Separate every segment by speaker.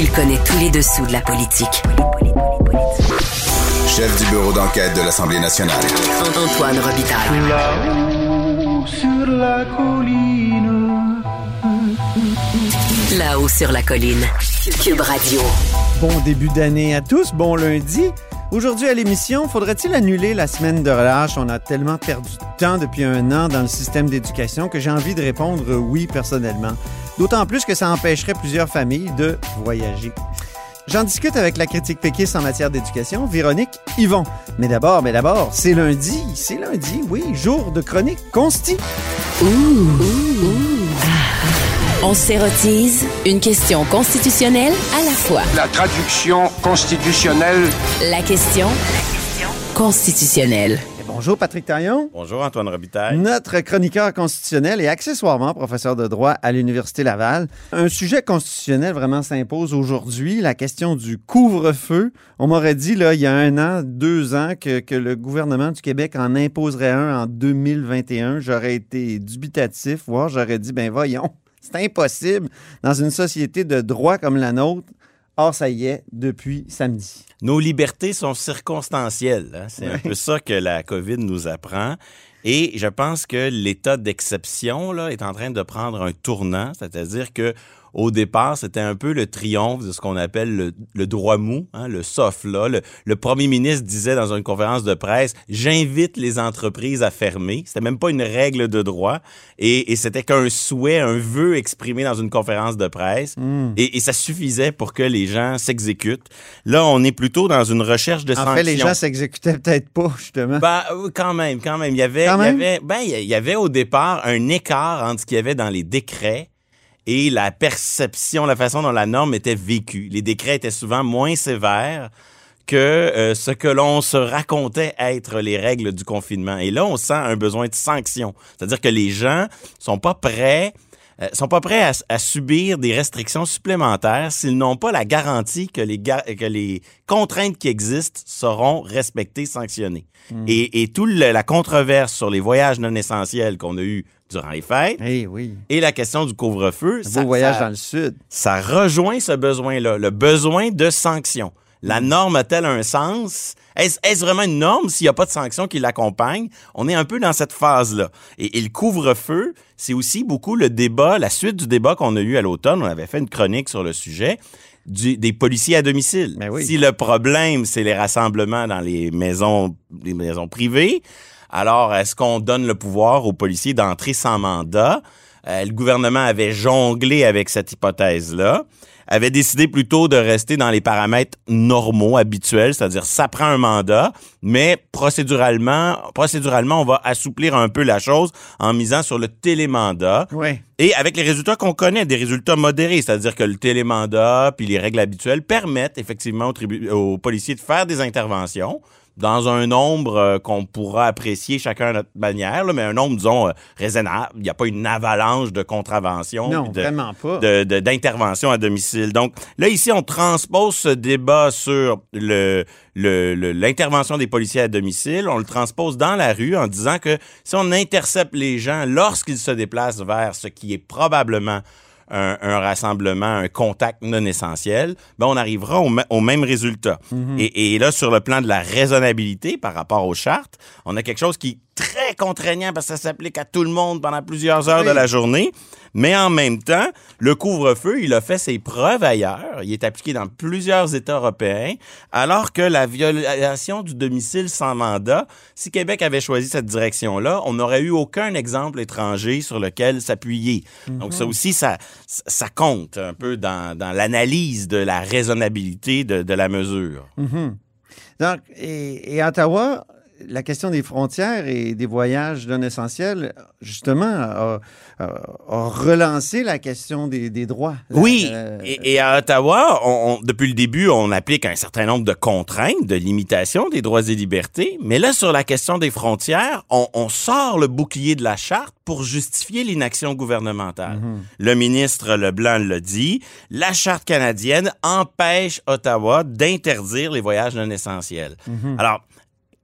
Speaker 1: Il connaît tous les dessous de la politique.
Speaker 2: Chef du bureau d'enquête de l'Assemblée nationale.
Speaker 1: Antoine Robitaille.
Speaker 3: Là-haut sur la colline.
Speaker 1: Là-haut sur la colline. Cube Radio.
Speaker 4: Bon début d'année à tous, bon lundi. Aujourd'hui à l'émission, faudrait-il annuler la semaine de relâche? On a tellement perdu de temps depuis un an dans le système d'éducation que j'ai envie de répondre oui personnellement. D'autant plus que ça empêcherait plusieurs familles de voyager. J'en discute avec la critique péquiste en matière d'éducation, Véronique Yvon. Mais d'abord, mais d'abord, c'est lundi, c'est lundi, oui, jour de chronique consti.
Speaker 5: On s'érotise une question constitutionnelle à la fois.
Speaker 6: La traduction constitutionnelle
Speaker 5: La question constitutionnelle.
Speaker 4: Bonjour Patrick Taillon,
Speaker 7: Bonjour Antoine Robitaille.
Speaker 4: notre chroniqueur constitutionnel et accessoirement professeur de droit à l'Université Laval. Un sujet constitutionnel vraiment s'impose aujourd'hui, la question du couvre-feu. On m'aurait dit, là, il y a un an, deux ans, que, que le gouvernement du Québec en imposerait un en 2021. J'aurais été dubitatif, voire j'aurais dit, ben voyons, c'est impossible dans une société de droit comme la nôtre. Or, ça y est, depuis samedi.
Speaker 7: Nos libertés sont circonstancielles. hein. C'est un peu ça que la COVID nous apprend. Et je pense que l'état d'exception est en train de prendre un tournant, c'est-à-dire que au départ, c'était un peu le triomphe de ce qu'on appelle le, le droit mou, hein, le soft law. Le, le premier ministre disait dans une conférence de presse, j'invite les entreprises à fermer. C'était même pas une règle de droit. Et, et c'était qu'un souhait, un vœu exprimé dans une conférence de presse. Et, et ça suffisait pour que les gens s'exécutent. Là, on est plutôt dans une recherche de
Speaker 4: En
Speaker 7: sanctions.
Speaker 4: fait, les gens s'exécutaient peut-être pas, justement.
Speaker 7: Ben, quand même, quand même. Il y avait, il y avait, ben, il y avait au départ un écart entre ce qu'il y avait dans les décrets et la perception, la façon dont la norme était vécue. Les décrets étaient souvent moins sévères que euh, ce que l'on se racontait être les règles du confinement. Et là, on sent un besoin de sanction. C'est-à-dire que les gens sont pas prêts euh, sont pas prêts à, à subir des restrictions supplémentaires s'ils n'ont pas la garantie que les, ga- que les contraintes qui existent seront respectées, sanctionnées. Et, et toute la controverse sur les voyages non essentiels qu'on a eu durant les fêtes
Speaker 4: Eh oui.
Speaker 7: et la question du couvre-feu,
Speaker 4: Un beau voyage
Speaker 7: ça-
Speaker 4: dans le sud.
Speaker 7: ça rejoint ce besoin-là, le besoin de sanctions. La norme a-t-elle un sens? Est-ce vraiment une norme s'il n'y a pas de sanctions qui l'accompagnent? On est un peu dans cette phase-là. Et, et le couvre-feu, c'est aussi beaucoup le débat, la suite du débat qu'on a eu à l'automne. On avait fait une chronique sur le sujet. du- des policiers à domicile.
Speaker 4: Ben oui.
Speaker 7: Si le problème, c'est les rassemblements dans les maisons, les maisons privées, alors est-ce qu'on donne le pouvoir aux policiers d'entrer sans mandat? Euh, le gouvernement avait jonglé avec cette hypothèse-là, avait décidé plutôt de rester dans les paramètres normaux, habituels, c'est-à-dire ça prend un mandat, mais procéduralement, procéduralement, on va assouplir un peu la chose en misant sur le télémandat.
Speaker 4: Oui.
Speaker 7: Et avec les résultats qu'on connaît, des résultats modérés, c'est-à-dire que le télémandat puis les règles habituelles permettent effectivement aux policiers de faire des interventions dans un nombre euh, qu'on pourra apprécier chacun à notre manière, là, mais un nombre, disons, euh, raisonnable. Il n'y a pas une avalanche de contraventions.
Speaker 4: Non,
Speaker 7: de,
Speaker 4: vraiment pas.
Speaker 7: de- de- d'intervention à domicile. Donc là, ici, on transpose ce débat sur le, le- le- l'intervention des policiers à domicile, on le transpose dans la rue en disant que si on intercepte les gens lorsqu'ils se déplacent vers ce qui est probablement un, un rassemblement, un contact non essentiel, ben on arrivera au, même résultat. et, et là, sur le plan de la raisonnabilité par rapport aux chartes, on a quelque chose qui très contraignant parce que ça s'applique à tout le monde pendant plusieurs heures de la journée. Mais en même temps, le couvre-feu, il a fait ses preuves ailleurs. Il est appliqué dans plusieurs États européens, alors que la violation du domicile sans mandat, si Québec avait choisi cette direction-là, on n'aurait eu aucun exemple étranger sur lequel s'appuyer. Donc ça aussi, ça, ça compte un peu dans, dans l'analyse de la raisonnabilité de, de la mesure.
Speaker 4: Donc, et, Ottawa, la question des frontières et des voyages non essentiels, justement, a, a- a relancé la question des, des droits.
Speaker 7: Oui,
Speaker 4: euh,
Speaker 7: et, et à Ottawa, on- on- depuis le début, on applique un certain nombre de contraintes, de limitations des droits et libertés. Mais là, sur la question des frontières, on, on sort le bouclier de la charte pour justifier l'inaction gouvernementale. Le ministre Leblanc l'a dit, la charte canadienne empêche Ottawa d'interdire les voyages non essentiels. Alors,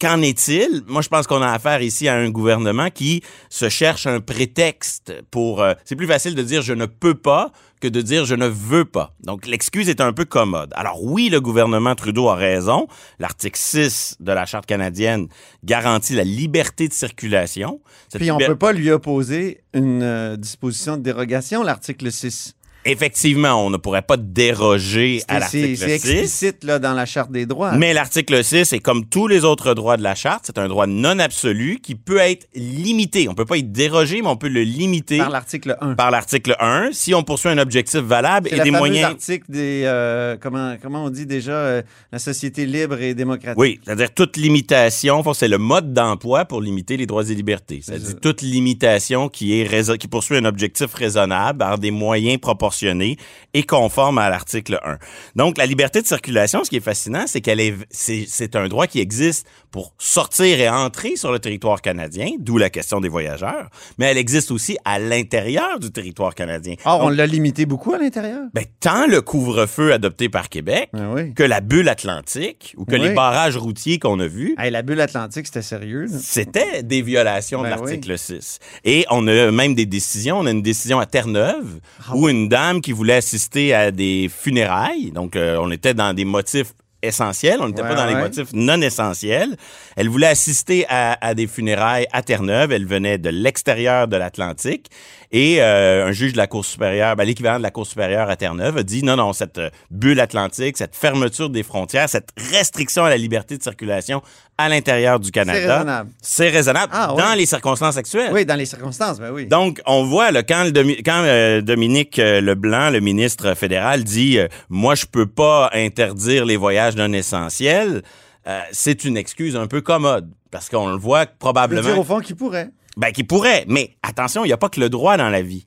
Speaker 7: qu'en est-il? Moi, je pense qu'on a affaire ici à un gouvernement qui se cherche un prétexte pour... euh, c'est plus facile de dire je ne peux pas que de dire je ne veux pas. Donc, l'excuse est un peu commode. Alors oui, le gouvernement Trudeau a raison. L'article 6 de la Charte canadienne garantit la liberté de circulation. Cette
Speaker 4: Puis on
Speaker 7: liber-
Speaker 4: peut pas lui opposer une euh, disposition de dérogation, l'article 6.
Speaker 7: Effectivement, on ne pourrait pas déroger à
Speaker 4: C'est c'est-
Speaker 7: l'article
Speaker 4: c'est
Speaker 7: 6.
Speaker 4: explicite là, dans la Charte des droits.
Speaker 7: Mais l'article 6 est comme tous les autres droits de la charte, c'est un droit non absolu qui peut être limité. On peut pas y déroger, mais on peut le limiter
Speaker 4: par l'article 1.
Speaker 7: par l'article 1 si on poursuit un objectif valable
Speaker 4: C'est
Speaker 7: et
Speaker 4: la
Speaker 7: des moyens.
Speaker 4: article des comment comment on dit déjà euh, la société libre et démocratique.
Speaker 7: Oui, c'est-à-dire toute limitation, c'est le mode d'emploi pour limiter les droits et libertés.
Speaker 4: C'est
Speaker 7: C'est-à-dire toute limitation qui est qui poursuit un objectif raisonnable par des moyens proportionnés et conformes à l'article 1. Donc la liberté de circulation, ce qui est fascinant, c'est qu'elle est c'est un droit qui existe pour sortir et entrer sur le territoire canadien, d'où la question des voyageurs, mais elle existe aussi à l'intérieur du territoire canadien.
Speaker 4: Or, on l'a limité beaucoup à l'intérieur.
Speaker 7: ben, tant le couvre-feu adopté par Québec
Speaker 4: Ah oui.
Speaker 7: que la bulle atlantique ou que
Speaker 4: Oui.
Speaker 7: les barrages routiers qu'on a vus,
Speaker 4: Hey, la bulle atlantique, c'était sérieux.
Speaker 7: c'était des violations
Speaker 4: Ben
Speaker 7: de l'article 6. Et on a même des décisions. On a une décision à Terre-Neuve
Speaker 4: Ah
Speaker 7: où une dame qui voulait assister à des funérailles, donc euh, on était dans des motifs essentiels, on n'était
Speaker 4: Ouais,
Speaker 7: pas dans les
Speaker 4: ouais.
Speaker 7: motifs non essentiels. Elle voulait assister à, à des funérailles à Terre-Neuve. Elle venait de l'extérieur de l'Atlantique. Et euh, un juge de la Cour supérieure, ben, l'équivalent de la Cour supérieure à Terre-Neuve, a dit non, non, cette euh, bulle atlantique, cette fermeture des frontières, cette restriction à la liberté de circulation à l'intérieur du Canada,
Speaker 4: raisonnable.
Speaker 7: c'est raisonnable
Speaker 4: Ah, oui.
Speaker 7: dans les circonstances actuelles.
Speaker 4: Oui, dans les circonstances, ben oui.
Speaker 7: Donc, on voit là, quand, le quand euh, Dominique Leblanc, le ministre fédéral, dit euh, Moi, je peux pas interdire les voyages non essentiels euh, c'est une excuse un peu commode. Parce qu'on le voit probablement.
Speaker 4: dire au fond qu'il pourrait.
Speaker 7: Ben, qui pourrait. Mais attention, il n'y a pas que le droit dans la vie.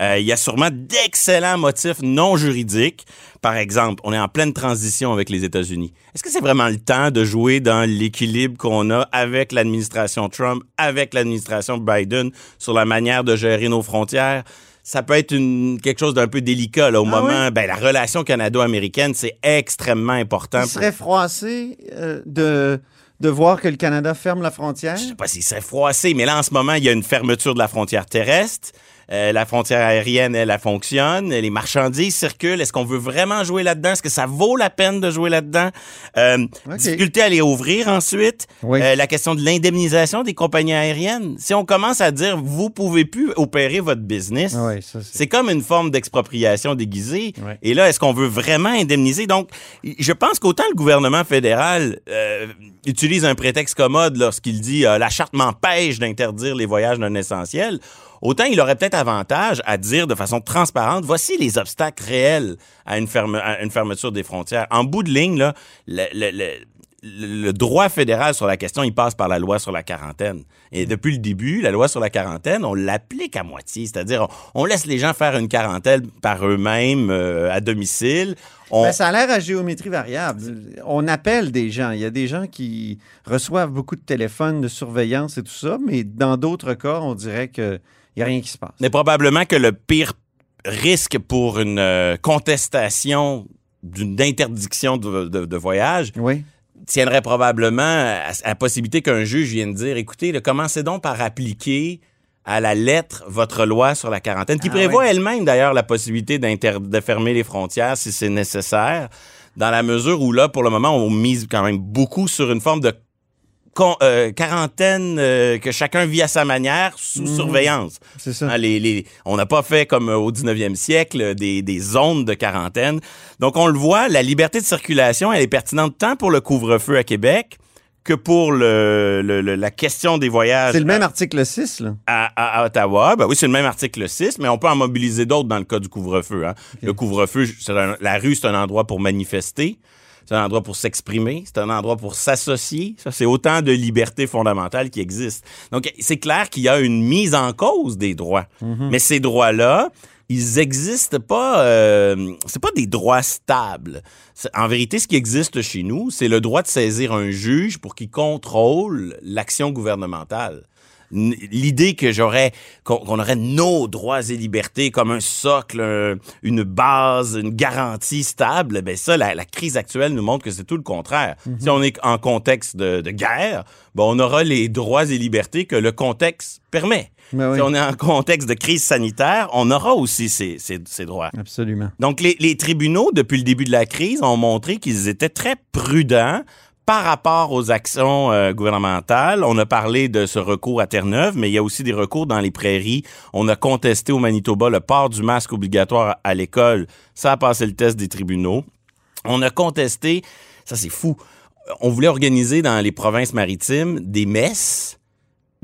Speaker 7: Euh, Il y a sûrement d'excellents motifs non juridiques. Par exemple, on est en pleine transition avec les États-Unis. Est-ce que c'est vraiment le temps de jouer dans l'équilibre qu'on a avec l'administration Trump, avec l'administration Biden sur la manière de gérer nos frontières? Ça peut être une, quelque chose d'un peu délicat là, au
Speaker 4: Ah
Speaker 7: moment. Ben, la relation canado-américaine, c'est extrêmement important.
Speaker 4: Il
Speaker 7: pour-
Speaker 4: serait froissé euh, de, de voir que le Canada ferme la frontière?
Speaker 7: je sais pas s'il serait froissé, mais là, en ce moment, il y a une fermeture de la frontière terrestre. Euh, la frontière aérienne, elle, elle fonctionne. Les marchandises circulent. Est-ce qu'on veut vraiment jouer là-dedans? Est-ce que ça vaut la peine de jouer là-dedans? Euh. Difficulté à les ouvrir ensuite.
Speaker 4: Oui.
Speaker 7: Euh, la question de l'indemnisation des compagnies aériennes. Si on commence à dire, vous pouvez plus opérer votre business,
Speaker 4: oui, c'est-
Speaker 7: comme une forme d'expropriation déguisée.
Speaker 4: Ouais.
Speaker 7: Et là, est-ce qu'on veut vraiment indemniser? Donc, je pense qu'autant le gouvernement fédéral euh, utilise un prétexte commode lorsqu'il dit euh, la charte m'empêche d'interdire les voyages non essentiels, autant il aurait peut-être avantage à dire de façon transparente voici les obstacles réels à une, fermeture des frontières. En bout de ligne, le- droit fédéral sur la question, il passe par la loi sur la quarantaine. Et depuis le début, la loi sur la quarantaine, on l'applique à moitié. C'est-à-dire, on, laisse les gens faire une quarantaine par eux-mêmes euh, à domicile. On,
Speaker 4: Ben, ça a l'air à géométrie variable. On appelle des gens. Il y a des gens qui reçoivent beaucoup de téléphones de surveillance et tout ça, mais dans d'autres cas, on dirait qu'il n'y a rien qui se passe.
Speaker 7: Mais probablement que le pire risque pour une euh, contestation d'une interdiction de, de- de voyage
Speaker 4: Oui.
Speaker 7: tiendrait probablement à, à la possibilité qu'un juge vienne dire écoutez, là, commencez donc par appliquer à la lettre votre loi sur la quarantaine, qui
Speaker 4: Ah
Speaker 7: prévoit elle-même d'ailleurs la possibilité de fermer les frontières si c'est nécessaire, dans la mesure où là, pour le moment, on mise quand même beaucoup sur une forme de con- euh, quarantaine euh, que chacun vit à sa manière sous
Speaker 4: Mhm.
Speaker 7: surveillance.
Speaker 4: C'est ça.
Speaker 7: Hein, les- les- on n'a pas fait comme euh, au 19e siècle des, des zones de quarantaine. Donc on le voit, la liberté de circulation, elle est pertinente tant pour le couvre-feu à Québec que pour le, le- le- la question des voyages
Speaker 4: C'est le même article 6, là.
Speaker 7: à, Ottawa. Ben oui, c'est le même article 6, mais on peut en mobiliser d'autres dans le cas du couvre-feu. hein. Le couvre-feu, la rue, c'est un endroit pour manifester. C'est un endroit pour s'exprimer, c'est un endroit pour s'associer. Ça, c'est autant de libertés fondamentales qui existent. Donc, c'est clair qu'il y a une mise en cause des droits. Mais ces droits-là, ils existent pas. Euh, c'est pas des droits stables. En vérité, ce qui existe chez nous, c'est le droit de saisir un juge pour qu'il contrôle l'action gouvernementale. L'idée que j'aurais, qu'on aurait nos droits et libertés comme un socle, un- une base, une garantie stable, ben ça, la, la crise actuelle nous montre que c'est tout le contraire. Si on est en contexte de, de guerre, ben on aura les droits et libertés que le contexte permet.
Speaker 4: Ben oui.
Speaker 7: Si on est en contexte de crise sanitaire, on aura aussi ces, ces- ces droits.
Speaker 4: Absolument.
Speaker 7: Donc, les, les tribunaux, depuis le début de la crise, ont montré qu'ils étaient très prudents par rapport aux actions euh, gouvernementales. On a parlé de ce recours à Terre-Neuve, mais il y a aussi des recours dans les prairies. On a contesté au Manitoba le port du masque obligatoire à l'école. Ça a passé le test des tribunaux. On a contesté, ça c'est fou, on voulait organiser dans les provinces maritimes des messes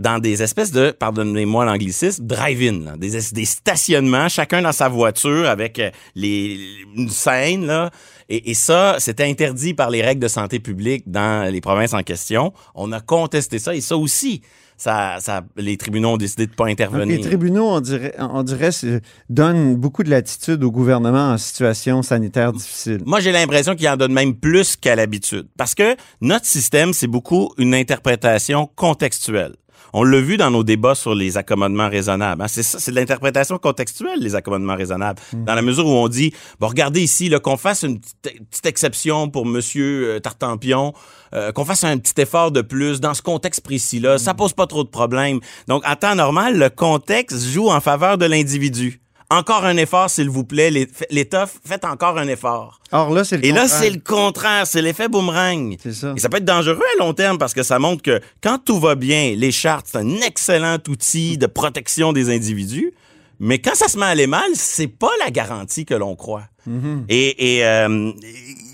Speaker 7: dans des espèces de, pardonnez-moi l'anglicisme, drive-in, des stationnements, chacun dans sa voiture avec euh, les, une scène. Là. Et, et ça, c'était interdit par les règles de santé publique dans les provinces en question. On a contesté ça et ça aussi, ça, ça, les tribunaux ont décidé de pas
Speaker 4: Donc,
Speaker 7: intervenir.
Speaker 4: les tribunaux, on dirait, on dirait donnent beaucoup de latitude au gouvernement en situation sanitaire difficile.
Speaker 7: Moi, j'ai l'impression qu'il en donne même plus qu'à l'habitude. Parce que notre système, c'est beaucoup une interprétation contextuelle. On l'a vu dans nos débats sur les accommodements raisonnables. hein. C'est ça, c'est de l'interprétation contextuelle, les accommodements raisonnables. Dans la mesure où on dit, bon, regardez ici, là, qu'on fasse une petite, exception pour Monsieur euh, Tartampion, euh, qu'on fasse un petit effort de plus dans ce contexte précis-là, ça pose pas trop de problèmes. Donc, en temps normal, le contexte joue en faveur de l'individu. Encore un effort, s'il vous plaît. L'État, faites encore un effort.
Speaker 4: Or là, c'est le
Speaker 7: Et là, c'est le contraire, c'est l'effet boomerang.
Speaker 4: C'est ça.
Speaker 7: Et ça peut être dangereux à long terme parce que ça montre que quand tout va bien, les chartes, c'est un excellent outil de protection des individus. Mais quand ça se met à aller mal, c'est pas la garantie que l'on croit.
Speaker 4: Mm-hmm.
Speaker 7: Et, et, euh,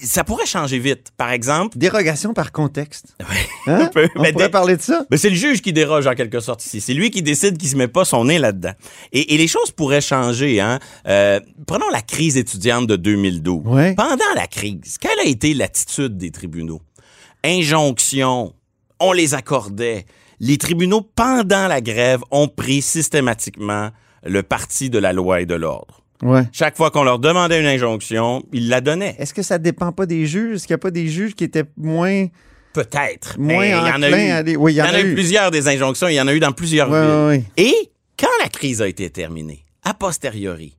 Speaker 7: ça pourrait changer vite. Par exemple,
Speaker 4: Dérogation par contexte. Hein?
Speaker 7: peu,
Speaker 4: On
Speaker 7: mais
Speaker 4: pourrait parler de ça?
Speaker 7: mais c'est le juge qui déroge en quelque sorte ici. C'est lui qui décide qu'il se met pas son nez là-dedans. Et, et les choses pourraient changer. Hein? Euh, prenons la crise étudiante de 2012.
Speaker 4: Ouais.
Speaker 7: Pendant la crise, quelle a été l'attitude des tribunaux? Injonction, on les accordait. Les tribunaux, pendant la grève, ont pris systématiquement le parti de la loi et de l'ordre.
Speaker 4: Ouais.
Speaker 7: Chaque fois qu'on leur demandait une injonction, ils la donnaient.
Speaker 4: Est-ce que ça dépend pas des juges? Est-ce qu'il n'y a pas des juges qui étaient moins.
Speaker 7: Peut-être.
Speaker 4: Moins
Speaker 7: il y en a eu.
Speaker 4: à aller- oui,
Speaker 7: il y en a eu plusieurs des injonctions. Il y en a eu dans plusieurs
Speaker 4: Ouais,
Speaker 7: villes.
Speaker 4: ouais.
Speaker 7: Et quand la crise a été terminée, a posteriori,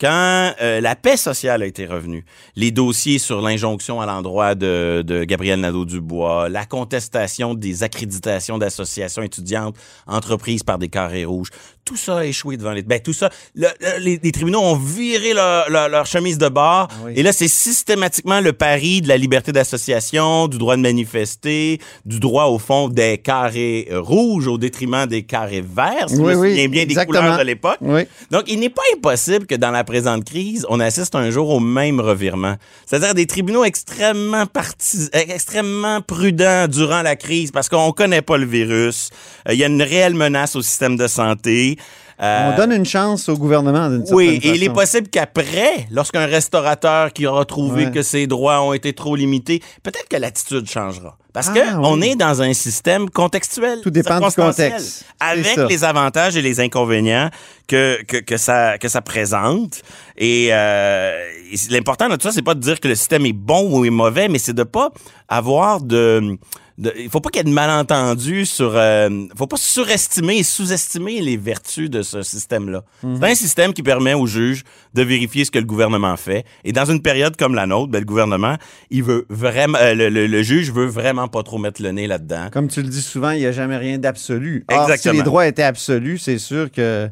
Speaker 7: quand euh, la paix sociale a été revenue, les dossiers sur l'injonction à l'endroit de, de Gabriel Nadeau-Dubois, la contestation des accréditations d'associations étudiantes entreprises par des carrés rouges, tout ça a échoué devant les... Ben, tout ça, le- le- les, les tribunaux ont viré leur, leur- leur chemise de bord.
Speaker 4: oui.
Speaker 7: Et là, c'est systématiquement le pari de la liberté d'association, du droit de manifester, du droit, au fond, des carrés euh, rouges au détriment des carrés verts, si
Speaker 4: Oui, oui,
Speaker 7: souviens bien des couleurs de l'époque.
Speaker 4: Oui.
Speaker 7: Donc, il n'est pas impossible que dans la présente crise, on assiste un jour au même revirement. C'est-à-dire des tribunaux extrêmement partis, euh, extrêmement prudents durant la crise parce qu'on connaît pas le virus. Euh, Il y a une réelle menace au système de santé. Euh,
Speaker 4: On donne une chance au gouvernement d'une certaine
Speaker 7: oui, et
Speaker 4: façon.
Speaker 7: il est possible qu'après, lorsqu'un restaurateur qui aura trouvé
Speaker 4: Ouais.
Speaker 7: que ses droits ont été trop limités, peut-être que l'attitude changera. Parce
Speaker 4: Ah,
Speaker 7: que
Speaker 4: oui.
Speaker 7: on est dans un système contextuel.
Speaker 4: Tout dépend du contexte.
Speaker 7: Avec les avantages et les inconvénients que, que, que, ça, que ça présente. Et, euh, et l'important de tout ça, c'est pas de dire que le système est bon ou est mauvais, mais c'est de pas avoir de... de- il faut pas qu'il y ait de malentendus sur... Euh, faut pas surestimer et sous-estimer les vertus de ce système-là.
Speaker 4: Mhm.
Speaker 7: C'est un système qui permet aux juges de vérifier ce que le gouvernement fait. Et dans une période comme la nôtre, ben, le gouvernement, il veut vraiment... euh, le, le- le juge veut vraiment pas trop mettre le nez là-dedans.
Speaker 4: Comme tu le dis souvent, il n'y a jamais rien d'absolu. Or, si
Speaker 7: Exactement.
Speaker 4: les droits étaient absolus, c'est sûr que.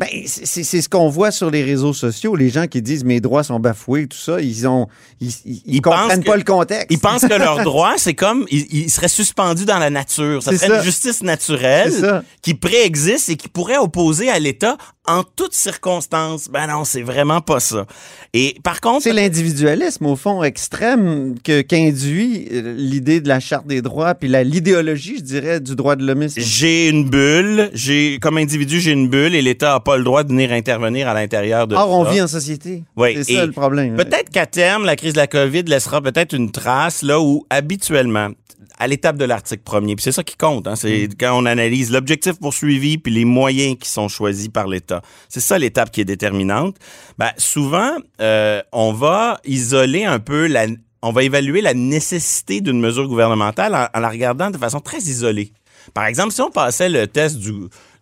Speaker 4: Ben, c'est ce qu'on voit sur les réseaux sociaux. Les gens qui disent mes droits sont bafoués, tout ça, ils ont, ils, comprennent
Speaker 7: que-
Speaker 4: pas le contexte.
Speaker 7: Ils pensent que leurs droits, c'est comme, ils, ils seraient suspendus dans la nature. Ça
Speaker 4: C'est
Speaker 7: serait
Speaker 4: ça.
Speaker 7: une justice naturelle qui préexiste et qui pourrait opposer à l'État en toutes circonstances. Ben non, c'est vraiment pas ça. Et par contre,
Speaker 4: C'est l'individualisme, au fond, extrême que- qu'induit euh, l'idée de la Charte des droits, puis la- l'idéologie, je dirais, du droit de l'homisme.
Speaker 7: j'ai une bulle, j'ai comme individu, j'ai une bulle et l'État a pas le droit de venir intervenir à l'intérieur de
Speaker 4: Or, on vit en société.
Speaker 7: Oui,
Speaker 4: c'est ça le problème.
Speaker 7: Peut-être qu'à terme, la crise de la COVID laissera peut-être une trace là où habituellement, à l'étape de l'article premier, puis c'est ça qui compte, hein, c'est
Speaker 4: Mm.
Speaker 7: quand on analyse l'objectif poursuivi puis les moyens qui sont choisis par l'État. C'est ça l'étape qui est déterminante. Ben, souvent, euh, on va isoler un peu la, on va évaluer la nécessité d'une mesure gouvernementale en, en la regardant de façon très isolée. Par exemple, si on passait le test du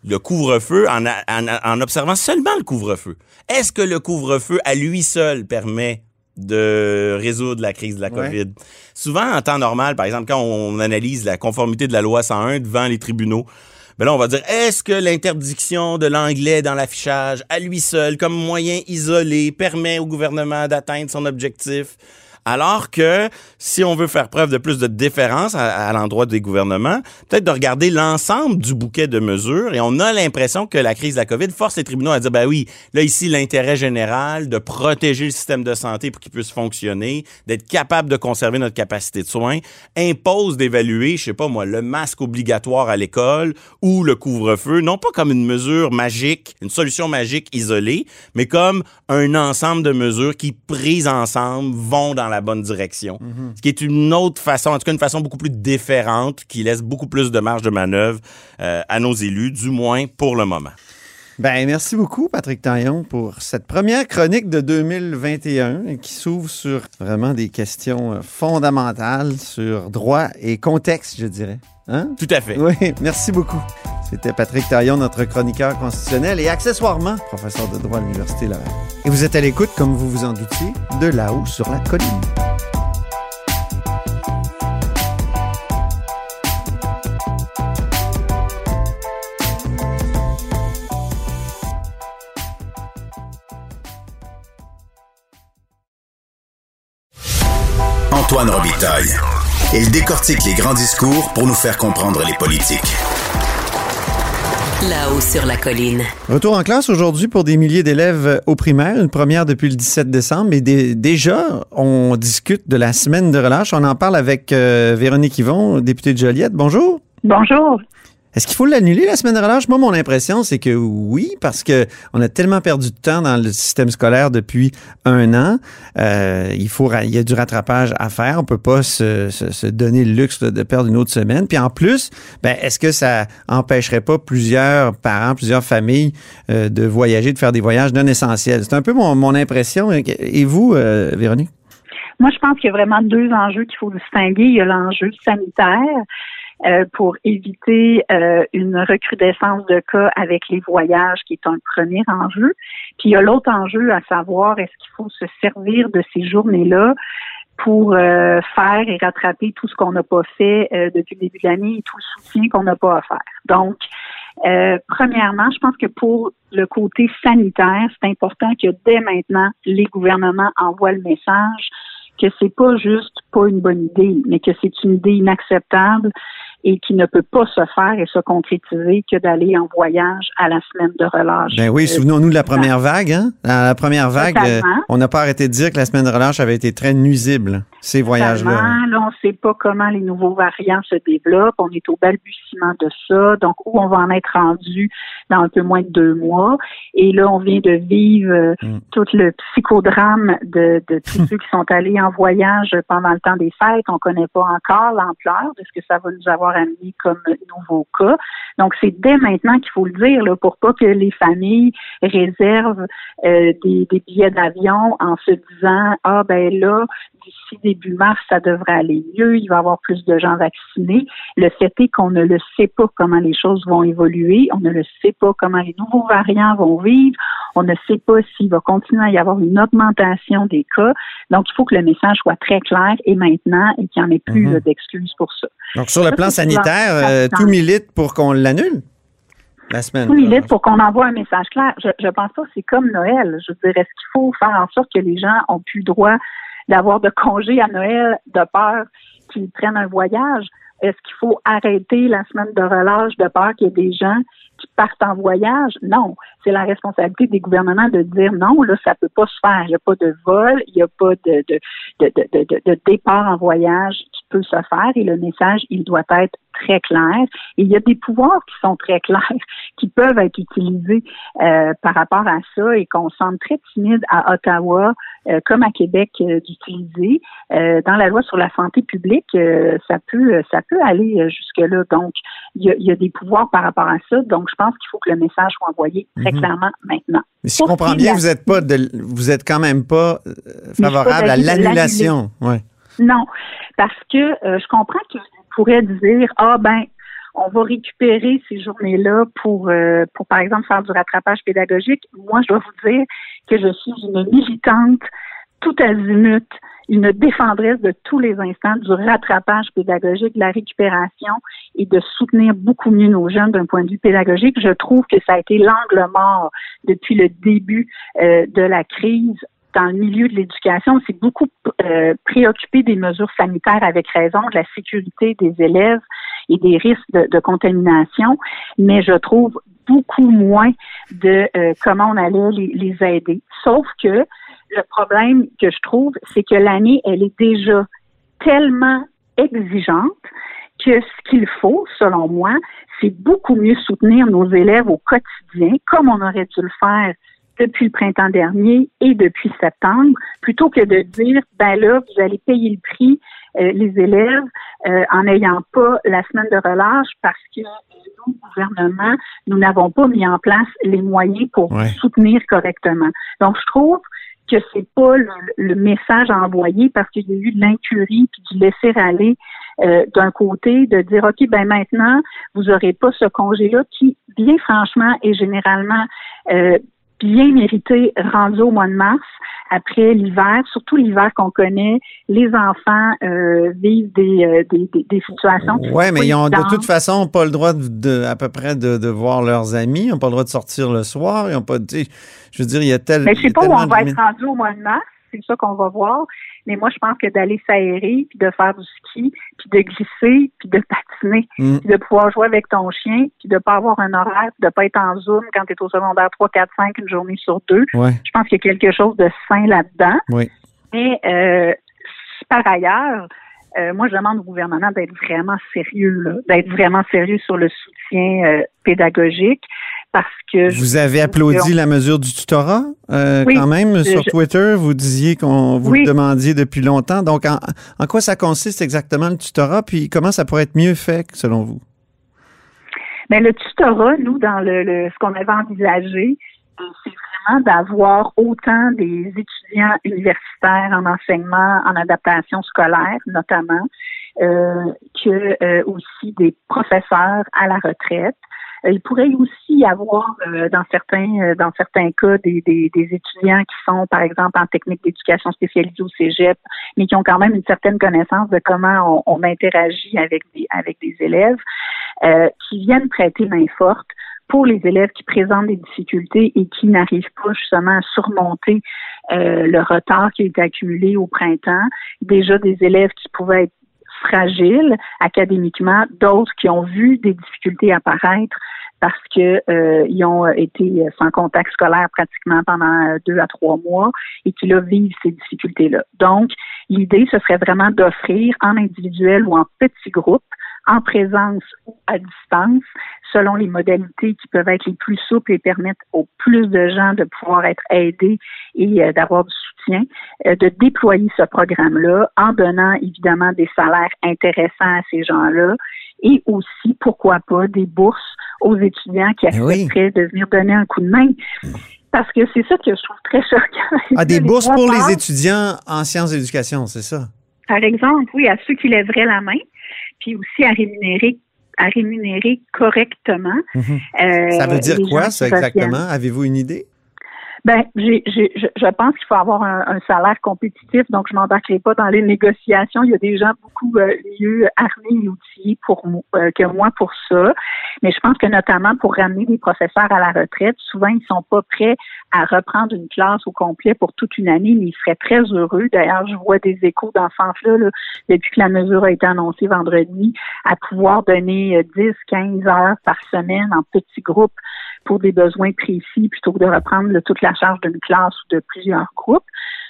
Speaker 7: le couvre-feu en, en en observant seulement le couvre-feu, est-ce que le couvre-feu à lui seul permet de résoudre la crise de la
Speaker 4: Ouais.
Speaker 7: COVID? Souvent, en temps normal, par exemple, quand on analyse la conformité de la loi 101 devant les tribunaux, ben là, on va dire, est-ce que l'interdiction de l'anglais dans l'affichage, à lui seul, comme moyen isolé, permet au gouvernement d'atteindre son objectif? Alors que si on veut faire preuve de plus de déférence à, l'endroit des gouvernements, peut-être de regarder l'ensemble du bouquet de mesures et on a l'impression que la crise de la COVID force les tribunaux à dire, ben oui, là ici, l'intérêt général de protéger le système de santé pour qu'il puisse fonctionner, d'être capable de conserver notre capacité de soins, impose d'évaluer, je sais pas moi, le masque obligatoire à l'école ou le couvre-feu, non pas comme une mesure magique, une solution magique isolée, mais comme un ensemble de mesures qui, prises ensemble, vont dans la bonne direction. Ce qui est une autre façon, en tout cas une façon beaucoup plus différente, qui laisse beaucoup plus de marge de manœuvre euh, à nos élus, du moins pour le moment.
Speaker 4: Ben, merci beaucoup, Patrick Taillon, pour cette première chronique de 2021 qui s'ouvre sur vraiment des questions euh, fondamentales sur droit et contexte, je dirais. Hein?
Speaker 7: Tout à fait.
Speaker 4: Oui, merci beaucoup. C'était Patrick Taillon, notre chroniqueur constitutionnel et accessoirement professeur de droit à l'Université Laval. Et vous êtes à l'écoute, comme vous vous en doutiez, de là-haut sur la colline.
Speaker 2: Antoine Robitaille. Il décortique les grands discours pour nous faire comprendre les politiques.
Speaker 1: Là-haut sur la colline.
Speaker 4: Retour en classe aujourd'hui pour des milliers d'élèves au primaire, une première depuis le 17 décembre. Et dé- déjà, on discute de la semaine de relâche. On en parle avec euh, Véronique Yvon, députée de Joliette. Bonjour.
Speaker 8: Bonjour.
Speaker 4: Est-ce qu'il faut l'annuler, la semaine de relâche? Moi, mon impression, c'est que oui, parce que on a tellement perdu de temps dans le système scolaire depuis un an. Euh, il, faut, il y a du rattrapage à faire. On peut pas se, donner le luxe de perdre une autre semaine. Puis en plus, ben, est-ce que ça empêcherait pas plusieurs parents, plusieurs familles euh, de voyager, de faire des voyages non essentiels? C'est un peu mon, mon impression. Et vous, euh, Véronique?
Speaker 8: Moi, je pense qu'il y a vraiment deux enjeux qu'il faut distinguer. Il y a l'enjeu sanitaire euh, pour éviter euh, une recrudescence de cas avec les voyages, qui est un premier enjeu. Puis il y a l'autre enjeu à savoir, est-ce qu'il faut se servir de ces journées-là pour euh, faire et rattraper tout ce qu'on n'a pas fait euh, depuis le début de l'année et tout le soutien qu'on n'a pas à faire. Donc, euh, premièrement, je pense que pour le côté sanitaire, c'est important que dès maintenant, les gouvernements envoient le message que c'est pas juste pas une bonne idée, mais que c'est une idée inacceptable et qui ne peut pas se faire et se concrétiser que d'aller en voyage à la semaine de relâche.
Speaker 4: Ben oui,
Speaker 8: Euh,
Speaker 4: souvenons-nous de la première vague. Hein? La première vague, euh,
Speaker 8: Totalement.
Speaker 4: on n'a pas arrêté de dire que la semaine de relâche avait été très nuisible, ces voyages-là.
Speaker 8: Là, on ne sait pas comment les nouveaux variants se développent. On est au balbutiement de ça. Donc, où on va en être rendu dans un peu moins de deux mois. Et là, on vient de vivre euh,
Speaker 4: Mm.
Speaker 8: tout le psychodrame de, de tous ceux qui sont allés en voyage pendant le temps des fêtes. On ne connaît pas encore l'ampleur de ce que ça va nous avoir amené comme nouveau cas. Donc, c'est dès maintenant qu'il faut le dire, là, pour pas que les familles réservent euh, des, des billets d'avion en se disant ah ben là d'ici début mars ça devrait aller mieux, il va y avoir plus de gens vaccinés. Le fait est qu'on ne le sait pas comment les choses vont évoluer, on ne le sait pas comment les nouveaux variants vont vivre, on ne sait pas s'il va continuer à y avoir une augmentation des cas. Donc il faut que le message soit très clair et maintenant et qu'il n'y en ait plus
Speaker 4: Mhm.
Speaker 8: là, d'excuses pour ça.
Speaker 4: Donc, sur le
Speaker 8: Ça,
Speaker 4: plan sanitaire, euh, tout milite pour qu'on l'annule la semaine.
Speaker 8: Tout milite pour qu'on envoie un message clair. Je, je pense pas que c'est comme Noël. Je veux dire, est-ce qu'il faut faire en sorte que les gens ont plus droit d'avoir de congés à Noël de peur qu'ils prennent un voyage? Est-ce qu'il faut arrêter la semaine de relâche de peur qu'il y ait des gens qui partent en voyage? Non. C'est la responsabilité des gouvernements de dire non, là, ça peut pas se faire. Il n'y a pas de vol, il n'y a pas de, de, de, de, départ en voyage peut se faire et le message, il doit être très clair. Et il y a des pouvoirs qui sont très clairs, qui peuvent être utilisés euh, par rapport à ça et qu'on semble très timide à Ottawa, euh, comme à Québec, euh, d'utiliser. Dans la loi sur la santé publique, ça peut ça peut aller jusque-là. Donc, il y, a, il y a des pouvoirs par rapport à ça. Donc, je pense qu'il faut que le message soit envoyé très
Speaker 4: Mhm.
Speaker 8: clairement maintenant.
Speaker 4: Mais si je comprends bien, vous êtes pas de, vous êtes quand même pas favorable à l'annulation. Ouais.
Speaker 8: Non, parce que euh, je comprends qu'ils pourraient dire ah ben on va récupérer ces journées-là pour, euh, pour, par exemple, faire du rattrapage pédagogique. Moi, je dois vous dire que je suis une militante tout azimut, une défendresse de tous les instants du rattrapage pédagogique, de la récupération et de soutenir beaucoup mieux nos jeunes d'un point de vue pédagogique. Je trouve que ça a été l'angle mort depuis le début euh, de la crise dans le milieu de l'éducation, c'est beaucoup euh, préoccupé des mesures sanitaires avec raison, de la sécurité des élèves et des risques de, contamination, mais je trouve beaucoup moins de euh, comment on allait les, les aider. Sauf que le problème que je trouve, c'est que l'année, elle est déjà tellement exigeante que ce qu'il faut, selon moi, c'est beaucoup mieux soutenir nos élèves au quotidien, comme on aurait dû le faire depuis le printemps dernier et depuis septembre, plutôt que de dire, ben là, vous allez payer le prix, euh, les élèves, euh, en n'ayant pas la semaine de relâche parce que nous, gouvernement, nous n'avons pas mis en place les moyens pour soutenir correctement. Donc, je trouve que c'est pas le, message envoyé parce qu'il y a eu de l'incurie puis du laisser aller euh, d'un côté de dire ok ben maintenant vous aurez pas ce congé là qui bien franchement est généralement euh, bien mérité rendu au mois de mars après l'hiver, surtout l'hiver qu'on connaît, les enfants euh, vivent des, euh, des, des, situations.
Speaker 4: Oui, mais ils ont de toute façon pas le droit de, à peu près de, de, voir leurs amis, ils n'ont pas le droit de sortir le soir, ils ont pas je veux dire, il y a tel.
Speaker 8: Mais je sais pas où on va être rendu au mois de mars, c'est ça qu'on va voir. Mais moi, je pense que d'aller s'aérer, puis de faire du ski, puis de glisser, puis de patiner, mm. puis de pouvoir jouer avec ton chien, puis de pas avoir un horaire, de pas être en Zoom quand tu es au secondaire 3, 4, 5, une journée sur deux. Je pense qu'il y a quelque chose de sain là-dedans.
Speaker 4: Oui.
Speaker 8: Mais euh, par ailleurs, euh, moi, je demande au gouvernement d'être vraiment sérieux, d'être vraiment sérieux sur le soutien euh, pédagogique parce que...
Speaker 4: Vous avez applaudi la mesure du tutorat euh, quand même sur Twitter. Vous disiez qu'on vous le demandiez depuis longtemps. Donc, en, quoi ça consiste exactement le tutorat, puis comment ça pourrait être mieux fait selon vous?
Speaker 8: Bien, le tutorat, nous, dans le, ce qu'on avait envisagé, c'est vraiment d'avoir autant des étudiants universitaires en enseignement, en adaptation scolaire notamment, euh, que euh, aussi des professeurs à la retraite. Euh, il pourrait aussi y avoir euh, dans certains euh, dans certains cas des, étudiants qui sont par exemple en technique d'éducation spécialisée au Cégep, mais qui ont quand même une certaine connaissance de comment on, on interagit avec des avec des élèves, qui viennent prêter main forte pour les élèves qui présentent des difficultés et qui n'arrivent pas justement à surmonter le retard qui a été accumulé au printemps. Déjà des élèves qui pouvaient être fragiles académiquement, d'autres qui ont vu des difficultés apparaître parce que euh, ils ont été sans contact scolaire pratiquement pendant deux à trois mois et qui là vivent ces difficultés-là. Donc, l'idée, ce serait vraiment d'offrir en individuel ou en petits groupes en présence ou à distance, selon les modalités qui peuvent être les plus souples et permettre au plus de gens de pouvoir être aidés et euh, d'avoir du soutien, euh, de déployer ce programme-là en donnant évidemment des salaires intéressants à ces gens-là et aussi, pourquoi pas, des bourses aux étudiants qui ben accepteraient de venir donner un coup de main. Parce que c'est ça que je trouve très choquant.
Speaker 4: Ah, des bourses pour les étudiants en sciences d'éducation, c'est ça?
Speaker 8: Par exemple, oui, à ceux qui lèveraient la main puis aussi à rémunérer à rémunérer correctement.
Speaker 4: Mhm. Euh, ça veut dire quoi, ça, exactement? Avez-vous une idée?
Speaker 8: Ben, j'ai, j'ai, je, pense qu'il faut avoir un, salaire compétitif, donc je m'embarquerai pas dans les négociations. Il y a des gens beaucoup euh, mieux armés et outillés pour euh, que moi pour ça. Mais je pense que notamment pour ramener des professeurs à la retraite, souvent ils sont pas prêts à reprendre une classe au complet pour toute une année, mais ils seraient très heureux. D'ailleurs, je vois des échos sens-là là, depuis que la mesure a été annoncée vendredi, à pouvoir donner 10, euh, 15 heures par semaine en petits groupes pour des besoins précis plutôt que de reprendre toute la charge d'une classe ou de plusieurs groupes.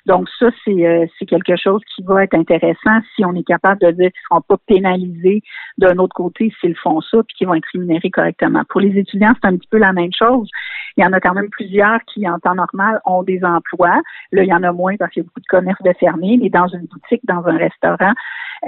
Speaker 8: Donc ça, euh, c'est quelque chose qui va être intéressant si on est capable de dire qu'ils ne seront pas pénalisés d'un autre côté s'ils font ça, puis qu'ils vont être rémunérés correctement. Pour les étudiants, c'est un petit peu la même chose. Il y en a quand même plusieurs qui, en temps normal, ont des emplois. Là, il y en a moins parce qu'il y a beaucoup de commerces de fermés, mais dans une boutique, dans un restaurant,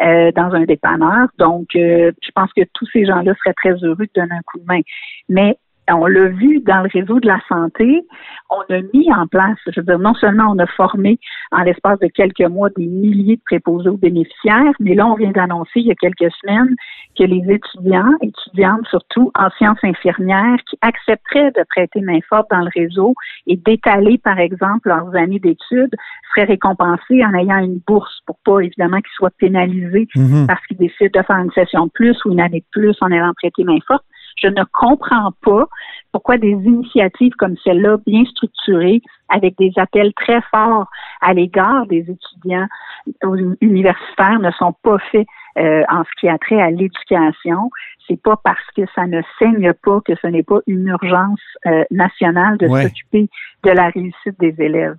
Speaker 8: euh, dans un dépanneur. Donc, euh, je pense que tous ces gens-là seraient très heureux de donner un coup de main. Mais on l'a vu dans le réseau de la santé, on a mis en place, je veux dire, non seulement on a formé en l'espace de quelques mois des milliers de préposés aux bénéficiaires, mais là, on vient d'annoncer il y a quelques semaines que les étudiants, étudiantes surtout en sciences infirmières, qui accepteraient de prêter main forte dans le réseau et d'étaler, par exemple, leurs années d'études, seraient récompensés en ayant une bourse pour pas, évidemment, qu'ils soient pénalisés
Speaker 4: Mhm.
Speaker 8: parce qu'ils décident de faire une session de plus ou une année de plus en allant prêter main forte. Je ne comprends pas pourquoi des initiatives comme celle-là, bien structurées, avec des appels très forts à l'égard des étudiants universitaires, ne sont pas faits euh, en ce qui a trait à l'éducation. C'est pas parce que ça ne saigne pas que ce n'est pas une urgence euh, nationale de
Speaker 4: Ouais.
Speaker 8: s'occuper de la réussite des élèves.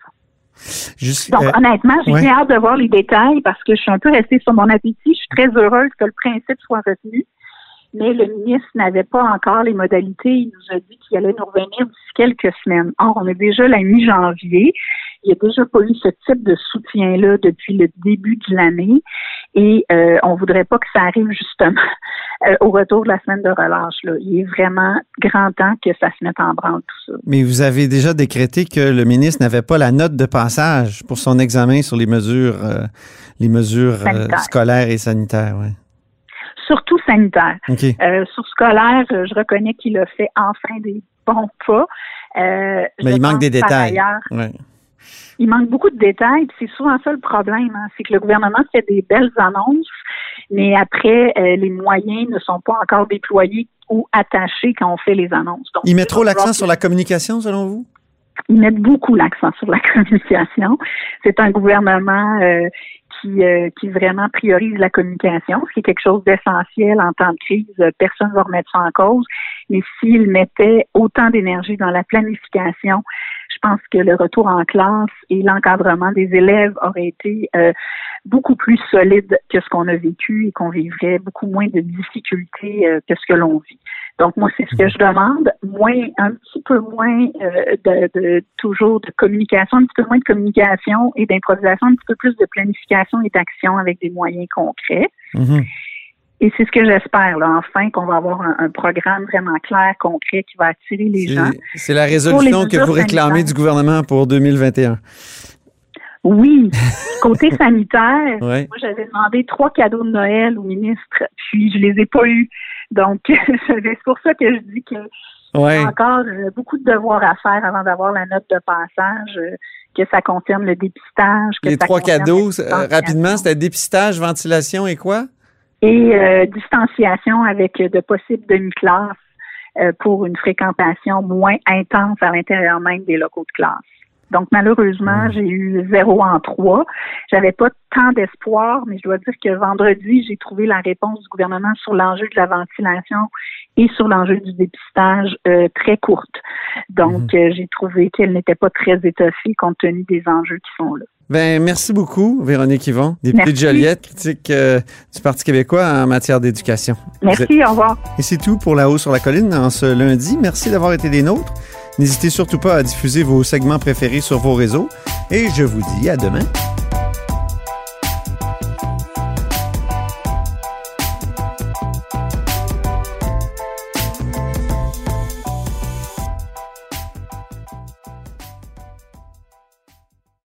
Speaker 4: Juste,
Speaker 8: Donc,
Speaker 4: euh,
Speaker 8: honnêtement, j'ai
Speaker 4: ouais.
Speaker 8: hâte de voir les détails parce que je suis un peu restée sur mon appétit. Je suis très heureuse que le principe soit retenu. Mais le ministre n'avait pas encore les modalités. Il nous a dit qu'il allait nous revenir d'ici quelques semaines. Or, on est déjà la mi-janvier. Il n'y a déjà pas eu ce type de soutien-là depuis le début de l'année. Et euh, on voudrait pas que ça arrive justement euh, au retour de la semaine de relâche. Là. Il est vraiment grand temps que ça se mette en branle tout ça.
Speaker 4: Mais vous avez déjà décrété que le ministre n'avait pas la note de passage pour son examen sur les mesures, euh, les mesures euh, scolaires et sanitaires. Ouais.
Speaker 8: Surtout sanitaire. Euh, sur scolaire, euh, je reconnais qu'il a fait enfin des bons pas. Euh,
Speaker 4: Mais il manque des détails.
Speaker 8: ailleurs,
Speaker 4: Ouais.
Speaker 8: il manque beaucoup de détails. C'est souvent ça le problème, hein, c'est que le gouvernement fait des belles annonces, mais après, euh, les moyens ne sont pas encore déployés ou attachés quand on fait les annonces. Donc,
Speaker 4: Il met trop l'accent sur la communication, selon vous?
Speaker 8: ils mettent beaucoup l'accent sur la communication. C'est un gouvernement euh, qui, euh, qui vraiment priorise la communication, ce qui est quelque chose d'essentiel en temps de crise. Euh, Personne ne va remettre ça en cause. Mais s'il mettait autant d'énergie dans la planification, je pense que le retour en classe et l'encadrement des élèves aurait été euh, beaucoup plus solide que ce qu'on a vécu et qu'on vivrait beaucoup moins de difficultés euh, que ce que l'on vit. Donc moi, c'est ce que je demande, moins, un petit peu moins euh, de, de- toujours de communication, un petit peu moins de communication et d'improvisation, un petit peu plus de planification et d'action avec des moyens concrets.
Speaker 4: Mhm.
Speaker 8: Et c'est ce que j'espère, là, enfin, qu'on va avoir un, un programme vraiment clair, concret, qui va attirer les gens.
Speaker 4: C'est la résolution que vous réclamez du gouvernement pour 2021.
Speaker 8: Oui, côté sanitaire,
Speaker 4: Ouais.
Speaker 8: moi j'avais demandé trois cadeaux de Noël au ministre, puis je les ai pas eus. Donc c'est pour ça que je dis que
Speaker 4: Ouais.
Speaker 8: Y a encore euh, beaucoup de devoirs à faire avant d'avoir la note de passage, euh, que ça concerne le dépistage. Que
Speaker 4: Les
Speaker 8: ça
Speaker 4: trois cadeaux, euh, rapidement, c'était dépistage, ventilation et quoi?
Speaker 8: Et euh, distanciation avec de possibles demi-classes euh, pour une fréquentation moins intense à l'intérieur même des locaux de classe. Donc malheureusement,
Speaker 4: Mmh.
Speaker 8: j'ai eu zéro en trois. J'avais pas tant d'espoir, mais je dois dire que vendredi, j'ai trouvé la réponse du gouvernement sur l'enjeu de la ventilation et sur l'enjeu du dépistage euh, très courte. Donc
Speaker 4: Mmh.
Speaker 8: euh, j'ai trouvé qu'elle n'était pas très étoffée compte tenu des enjeux qui sont là.
Speaker 4: Ben, merci beaucoup, Véronique Yvon, députée de Joliette, critique euh, du Parti québécois en matière d'éducation. Êtes-
Speaker 8: Merci, au revoir.
Speaker 4: Et c'est tout pour La Haut sur la Colline en ce lundi. Merci d'avoir été des nôtres. N'hésitez surtout pas à diffuser vos segments préférés sur vos réseaux. Et je vous dis à demain.